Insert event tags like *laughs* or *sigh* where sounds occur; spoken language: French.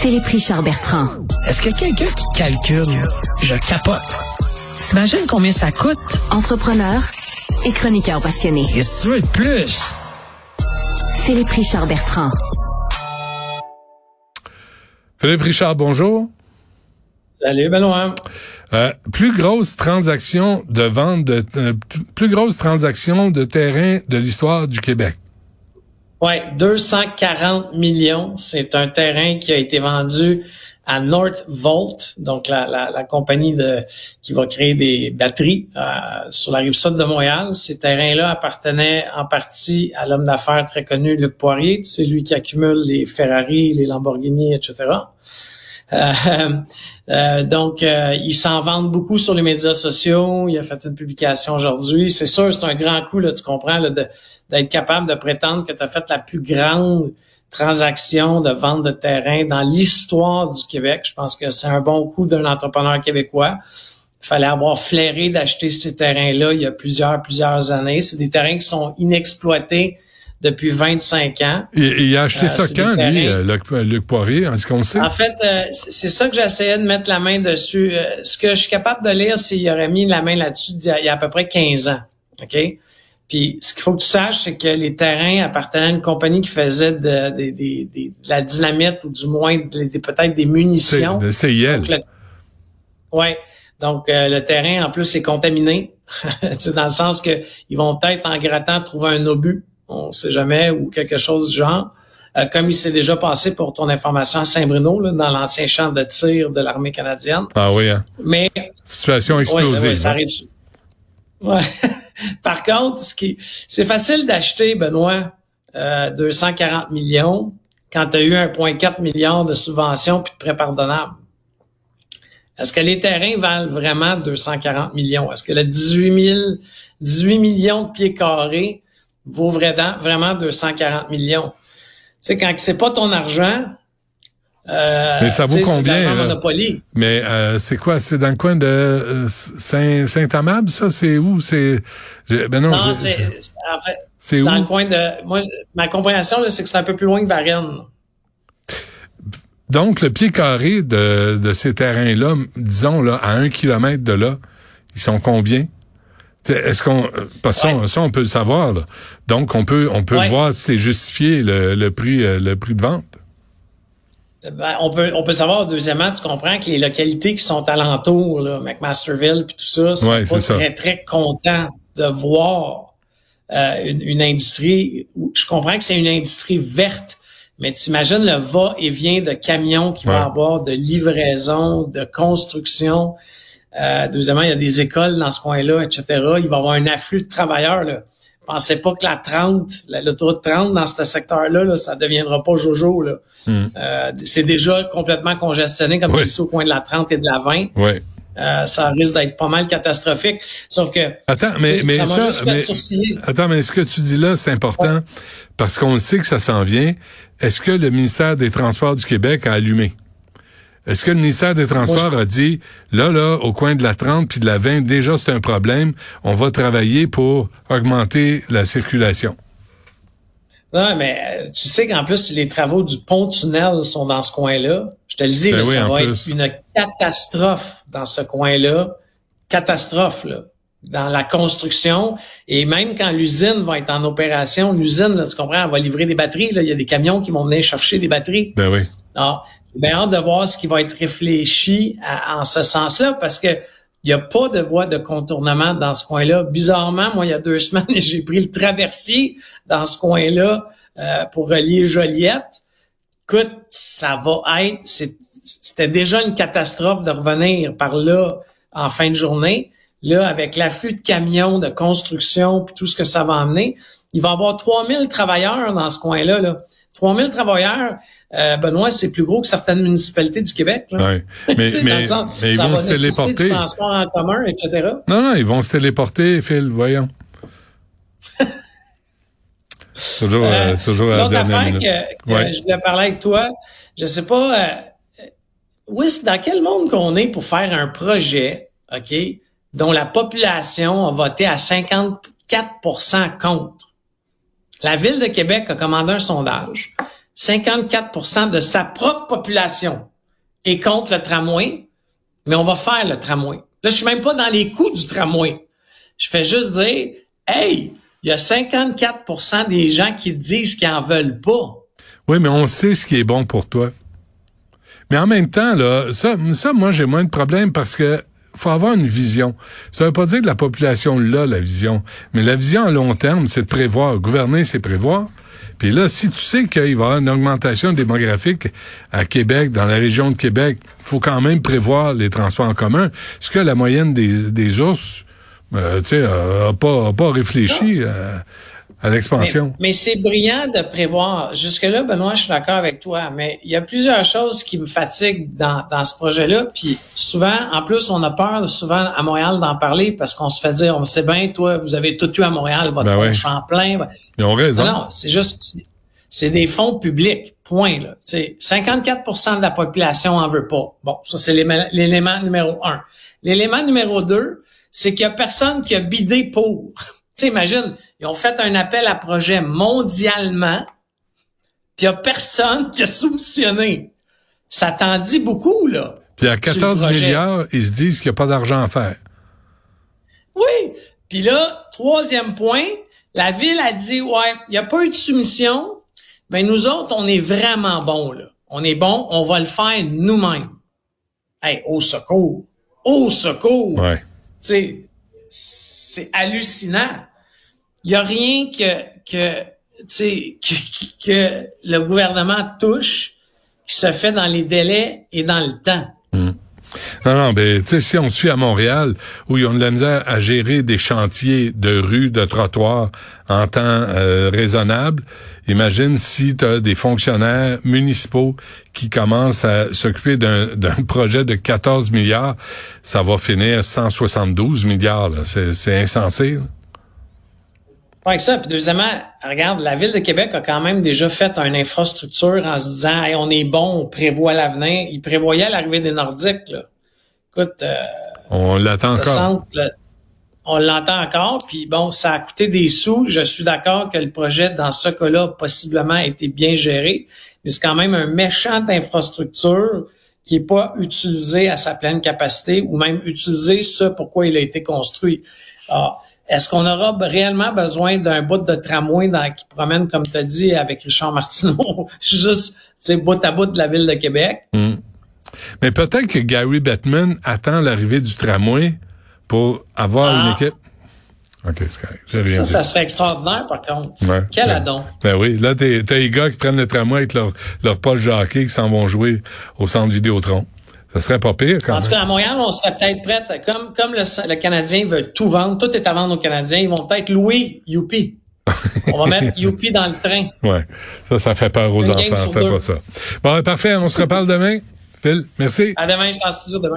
Philippe Richard Bertrand. Est-ce que quelqu'un qui calcule, je capote. T'imagines combien ça coûte? Entrepreneur et chroniqueur passionné. Et si tu veux de plus? Philippe Richard Bertrand. Philippe Richard, bonjour. Salut Benoît. Euh, plus grosse transaction de vente de euh, plus grosse transaction de terrain de l'histoire du Québec. Ouais, 240 millions. C'est un terrain qui a été vendu à Northvolt, donc la, la, la, compagnie de, qui va créer des batteries euh, sur la rive sud de Montréal. Ces terrains-là appartenaient en partie à l'homme d'affaires très connu Luc Poirier. C'est lui qui accumule les Ferrari, les Lamborghini, etc. Euh, *laughs* euh, donc, euh, il s'en vante beaucoup sur les médias sociaux. Il a fait une publication aujourd'hui. C'est sûr, c'est un grand coup, là, tu comprends, d'être capable de prétendre que tu as fait la plus grande transaction de vente de terrain dans l'histoire du Québec. Je pense que c'est un bon coup d'un entrepreneur québécois. Il fallait avoir flairé d'acheter ces terrains-là il y a plusieurs, plusieurs années. C'est des terrains qui sont inexploités depuis 25 ans. Et, il a acheté euh, ça quand, lui, euh, Luc, Poirier, en ce qu'on sait? En fait, euh, c'est ça que j'essayais de mettre la main dessus. ce que je suis capable de lire, c'est qu'il aurait mis la main là-dessus il y a à peu près 15 ans. OK? Puis ce qu'il faut que tu saches, c'est que les terrains appartenaient à une compagnie qui faisait de, de, la dynamite ou du moins peut-être des munitions. De CIL. ouais. Donc le terrain en plus est contaminé, *laughs* dans le sens que ils vont peut-être en grattant trouver un obus on sait jamais, ou quelque chose du genre. Euh, comme il s'est déjà passé pour ton information à Saint-Bruno, dans l'ancien champ de tir de l'armée canadienne. Ah oui, hein? Mais situation explosive. ça, hein? ouais. *laughs* Par contre, ce qui c'est facile d'acheter, Benoît, euh, 240 millions quand tu as eu 1,4 milliard de subventions puis de prêts pardonnables. Est-ce que les terrains valent vraiment 240 millions? Est-ce que le 18 000, 18 millions de pieds carrés vaut vraiment, vraiment 240 millions. Tu sais, quand c'est pas ton argent, euh, mais ça vaut combien? Mais euh, c'est quoi? C'est dans le coin de euh, Saint, Saint-Amable, ça? C'est où? C'est. Ben non, non c'est. En fait, c'est dans le coin de. Moi, ma compréhension, c'est que c'est un peu plus loin que Varennes. Donc, le pied carré de, de ces terrains-là, disons, là, à un kilomètre de là, ils sont combien? Est-ce qu'on parce que ça, on peut le savoir là. Donc on peut on peut voir si c'est justifié le, le prix euh, le prix de vente. Ben, on peut on peut savoir deuxièmement tu comprends que les localités qui sont alentours là, McMasterville puis tout ça sont pas très très contents de voir euh, une, une, industrie je comprends que c'est une industrie verte mais t'imagines le va et vient de camions qui va avoir de livraison de construction euh, deuxièmement, il y a des écoles dans ce coin-là, etc. Il va y avoir un afflux de travailleurs. Là. Pensez pas que la 30, l'autoroute 30 dans ce secteur-là, là, ça deviendra pas Jojo. Là. Hmm. Euh, c'est déjà complètement congestionné, comme tu sais, au coin de la 30 et de la 20. Ouais. Euh, ça risque d'être pas mal catastrophique. Sauf que attends, mais mais ça, mais, attends, mais ce que tu dis là, c'est important parce qu'on sait que ça s'en vient. Est-ce que le ministère des Transports du Québec a allumé? Est-ce que le ministère des Transports a dit, là, là, au coin de la 30 puis de la 20, déjà c'est un problème, on va travailler pour augmenter la circulation? Non, mais euh, tu sais qu'en plus, les travaux du pont-tunnel sont dans ce coin-là. Je te le dis, ben ça va être une catastrophe dans ce coin-là. Catastrophe, là. Dans la construction. Et même quand l'usine va être en opération, l'usine, tu comprends, elle va livrer des batteries. Là. Il y a des camions qui vont venir chercher des batteries. Ben oui. Alors, bien hâte de voir ce qui va être réfléchi en ce sens-là, parce que il n'y a pas de voie de contournement dans ce coin-là. Bizarrement, moi, il y a deux *laughs* semaines, j'ai pris le traversier dans ce coin-là euh, pour relier Joliette. Écoute, ça va être, c'était déjà une catastrophe de revenir par là en fin de journée. Là, avec l'afflux de camions, de construction, puis tout ce que ça va emmener, il va y avoir 3000 travailleurs dans ce coin-là. Là. 3000 travailleurs, euh, Benoît, c'est plus gros que certaines municipalités du Québec. Là. Oui. *laughs* Mais, mais, mais ils vont se téléporter. Du transport en commun, etc. Non, non, ils vont se téléporter, Phil, voyons. *laughs* toujours, euh, toujours à la dernière minute. Que, que je voulais parler avec toi, je sais pas, euh, oui, dans quel monde qu'on est pour faire un projet, OK, dont la population a voté à 54% contre? La Ville de Québec a commandé un sondage 54% de sa propre population est contre le tramway, mais on va faire le tramway. Là, je suis même pas dans les coûts du tramway. Je fais juste dire, hey, il y a 54% des gens qui disent qu'ils en veulent pas. Oui, mais on sait ce qui est bon pour toi. Mais en même temps, là, ça, ça moi, j'ai moins de problème parce que faut avoir une vision. Ça veut pas dire que la population l'a, la vision. Mais la vision à long terme, c'est de prévoir. Gouverner, c'est prévoir. Puis là, si tu sais qu'il va y avoir une augmentation démographique à Québec, dans la région de Québec, faut quand même prévoir les transports en commun. Ce que la moyenne des, des ours, euh, tu sais, a, pas, pas réfléchi. Euh, à l'expansion. Mais, c'est brillant de prévoir. Jusque-là, Benoît, je suis d'accord avec toi, mais il y a plusieurs choses qui me fatiguent dans, dans ce projet-là. Puis souvent, en plus, on a peur souvent à Montréal d'en parler parce qu'on se fait dire, on sait bien, toi, vous avez tout eu à Montréal, votre ben Champlain. Ils ont raison. Non, c'est juste, c'est des fonds publics, point. Là. 54% de la population en veut pas. Bon, ça c'est l'élément numéro un. L'élément numéro deux, c'est qu'il y a personne qui a bidé pour. Tu imagine, ils ont fait un appel à projet mondialement, puis il n'y a personne qui a soumissionné. Ça t'en dit beaucoup, là. Puis à 14 milliards, ils se disent qu'il n'y a pas d'argent à faire. Oui. Puis là, troisième point, la ville a dit, ouais, il n'y a pas eu de soumission, mais nous autres, on est vraiment bons, là. On est bons, on va le faire nous-mêmes. Hey, au secours! Au secours! Ouais. Tu sais, c'est hallucinant. Il y a rien que que que, que le gouvernement touche qui se fait dans les délais et dans le temps. Hmm. Non, non, ben, tu sais, si on suit à Montréal, où ils ont de la misère à gérer des chantiers de rues, de trottoirs en temps euh, raisonnable, imagine si tu as des fonctionnaires municipaux qui commencent à s'occuper d'un projet de 14 milliards, ça va finir 172 milliards. C'est insensé. Pas que ça. Puis deuxièmement, regarde, la Ville de Québec a quand même déjà fait une infrastructure en se disant on est bon, on prévoit l'avenir. Il prévoyait l'arrivée des Nordiques. Là. Écoute, euh, on l'attend encore. on l'entend encore. Puis bon, ça a coûté des sous. Je suis d'accord que le projet, dans ce cas-là, possiblement a été bien géré. Mais c'est quand même un méchant infrastructure qui est pas utilisé à sa pleine capacité ou même utilisé ce pourquoi il a été construit. Ah, est-ce qu'on aura réellement besoin d'un bout de tramway dans, qui promène, comme tu as dit, avec Richard Martineau, *laughs* juste bout à bout de la ville de Québec? Hmm. Mais peut-être que Gary Bettman attend l'arrivée du tramway pour avoir une ah. équipe. OK, c'est Ça, ça serait extraordinaire, par contre. Quel adon. Ben oui. Là, t'as les gars qui prennent le tramway avec leur, leur poche jockey qui s'en vont jouer au centre Vidéotron. Ça serait pas pire quand En tout cas, à Montréal, on serait peut-être prête. Comme, comme le, Canadien veut tout vendre, tout est à vendre aux Canadiens, ils vont peut-être louer Youpi. on va mettre *laughs* Youpi dans le train. Ouais. Ça, ça fait peur aux enfants. Fais pas ça. Bon, parfait. On se reparle demain. Phil, merci. À demain, je t'en studio demain.